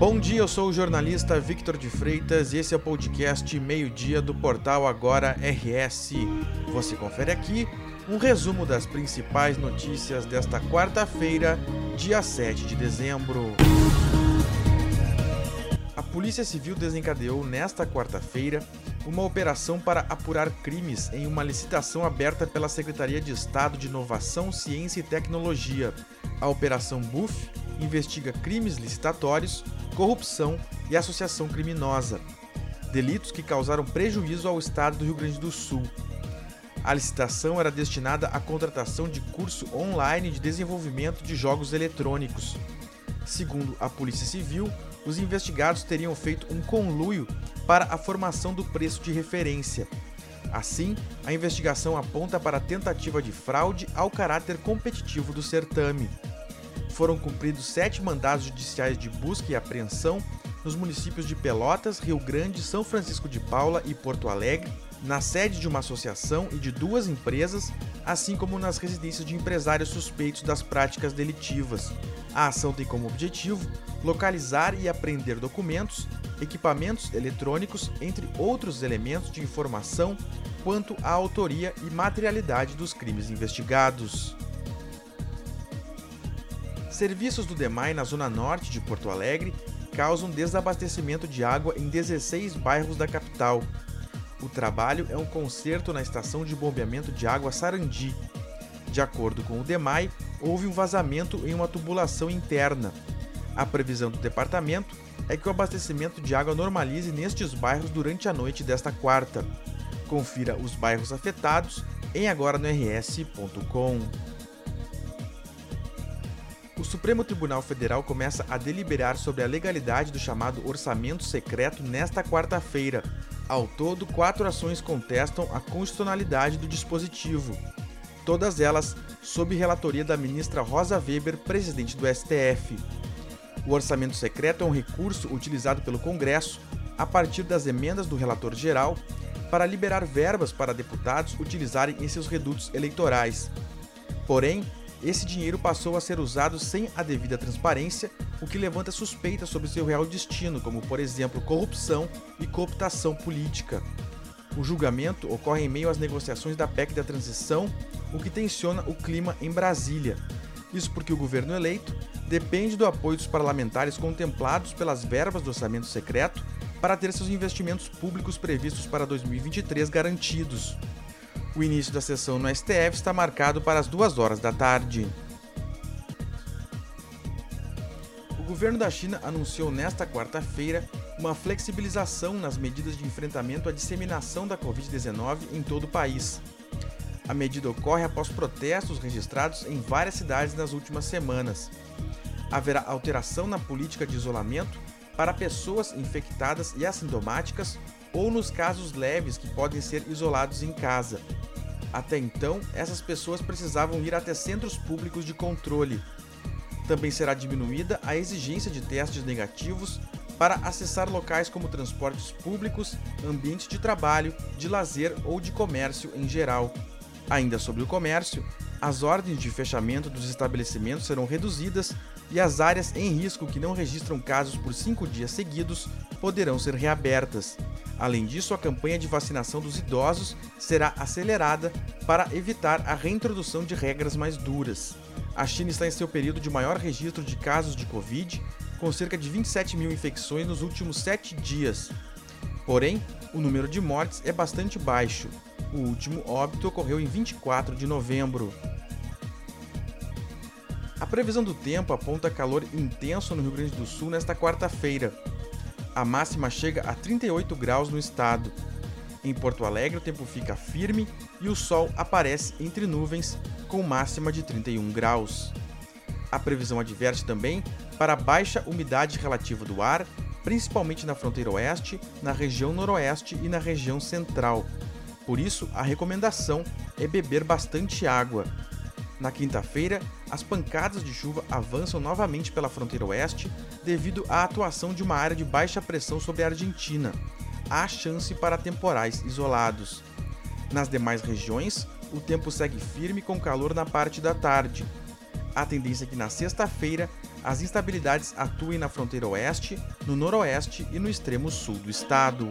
Bom dia, eu sou o jornalista Victor de Freitas e esse é o podcast Meio-Dia do portal Agora RS. Você confere aqui um resumo das principais notícias desta quarta-feira, dia 7 de dezembro. A Polícia Civil desencadeou nesta quarta-feira uma operação para apurar crimes em uma licitação aberta pela Secretaria de Estado de Inovação, Ciência e Tecnologia. A Operação BUF investiga crimes licitatórios, corrupção e associação criminosa, delitos que causaram prejuízo ao Estado do Rio Grande do Sul. A licitação era destinada à contratação de curso online de desenvolvimento de jogos eletrônicos. Segundo a Polícia Civil, os investigados teriam feito um conluio para a formação do preço de referência. Assim, a investigação aponta para a tentativa de fraude ao caráter competitivo do certame foram cumpridos sete mandados judiciais de busca e apreensão nos municípios de Pelotas, Rio Grande, São Francisco de Paula e Porto Alegre, na sede de uma associação e de duas empresas, assim como nas residências de empresários suspeitos das práticas delitivas. A ação tem como objetivo localizar e apreender documentos, equipamentos eletrônicos, entre outros elementos de informação quanto à autoria e materialidade dos crimes investigados. Serviços do DEMAI na zona norte de Porto Alegre causam desabastecimento de água em 16 bairros da capital. O trabalho é um conserto na estação de bombeamento de água Sarandi. De acordo com o DEMAI, houve um vazamento em uma tubulação interna. A previsão do departamento é que o abastecimento de água normalize nestes bairros durante a noite desta quarta. Confira os bairros afetados em agora no rs.com o Supremo Tribunal Federal começa a deliberar sobre a legalidade do chamado orçamento secreto nesta quarta-feira. Ao todo, quatro ações contestam a constitucionalidade do dispositivo. Todas elas sob relatoria da ministra Rosa Weber, presidente do STF. O orçamento secreto é um recurso utilizado pelo Congresso, a partir das emendas do relator geral, para liberar verbas para deputados utilizarem em seus redutos eleitorais. Porém, esse dinheiro passou a ser usado sem a devida transparência, o que levanta suspeitas sobre seu real destino, como por exemplo corrupção e cooptação política. O julgamento ocorre em meio às negociações da PEC da transição, o que tensiona o clima em Brasília. Isso porque o governo eleito depende do apoio dos parlamentares contemplados pelas verbas do orçamento secreto para ter seus investimentos públicos previstos para 2023 garantidos. O início da sessão no STF está marcado para as duas horas da tarde. O governo da China anunciou nesta quarta-feira uma flexibilização nas medidas de enfrentamento à disseminação da Covid-19 em todo o país. A medida ocorre após protestos registrados em várias cidades nas últimas semanas. Haverá alteração na política de isolamento para pessoas infectadas e assintomáticas ou nos casos leves que podem ser isolados em casa. Até então, essas pessoas precisavam ir até centros públicos de controle. Também será diminuída a exigência de testes negativos para acessar locais como transportes públicos, ambientes de trabalho, de lazer ou de comércio em geral. Ainda sobre o comércio, as ordens de fechamento dos estabelecimentos serão reduzidas e as áreas em risco que não registram casos por cinco dias seguidos poderão ser reabertas. Além disso, a campanha de vacinação dos idosos será acelerada para evitar a reintrodução de regras mais duras. A China está em seu período de maior registro de casos de Covid, com cerca de 27 mil infecções nos últimos sete dias. Porém, o número de mortes é bastante baixo. O último óbito ocorreu em 24 de novembro. Previsão do tempo aponta calor intenso no Rio Grande do Sul nesta quarta-feira. A máxima chega a 38 graus no estado. Em Porto Alegre, o tempo fica firme e o sol aparece entre nuvens, com máxima de 31 graus. A previsão adverte também para baixa umidade relativa do ar, principalmente na fronteira oeste, na região noroeste e na região central. Por isso, a recomendação é beber bastante água. Na quinta-feira, as pancadas de chuva avançam novamente pela fronteira oeste devido à atuação de uma área de baixa pressão sobre a Argentina. Há chance para temporais isolados. Nas demais regiões, o tempo segue firme com calor na parte da tarde. A tendência é que na sexta-feira as instabilidades atuem na fronteira oeste, no noroeste e no extremo sul do estado.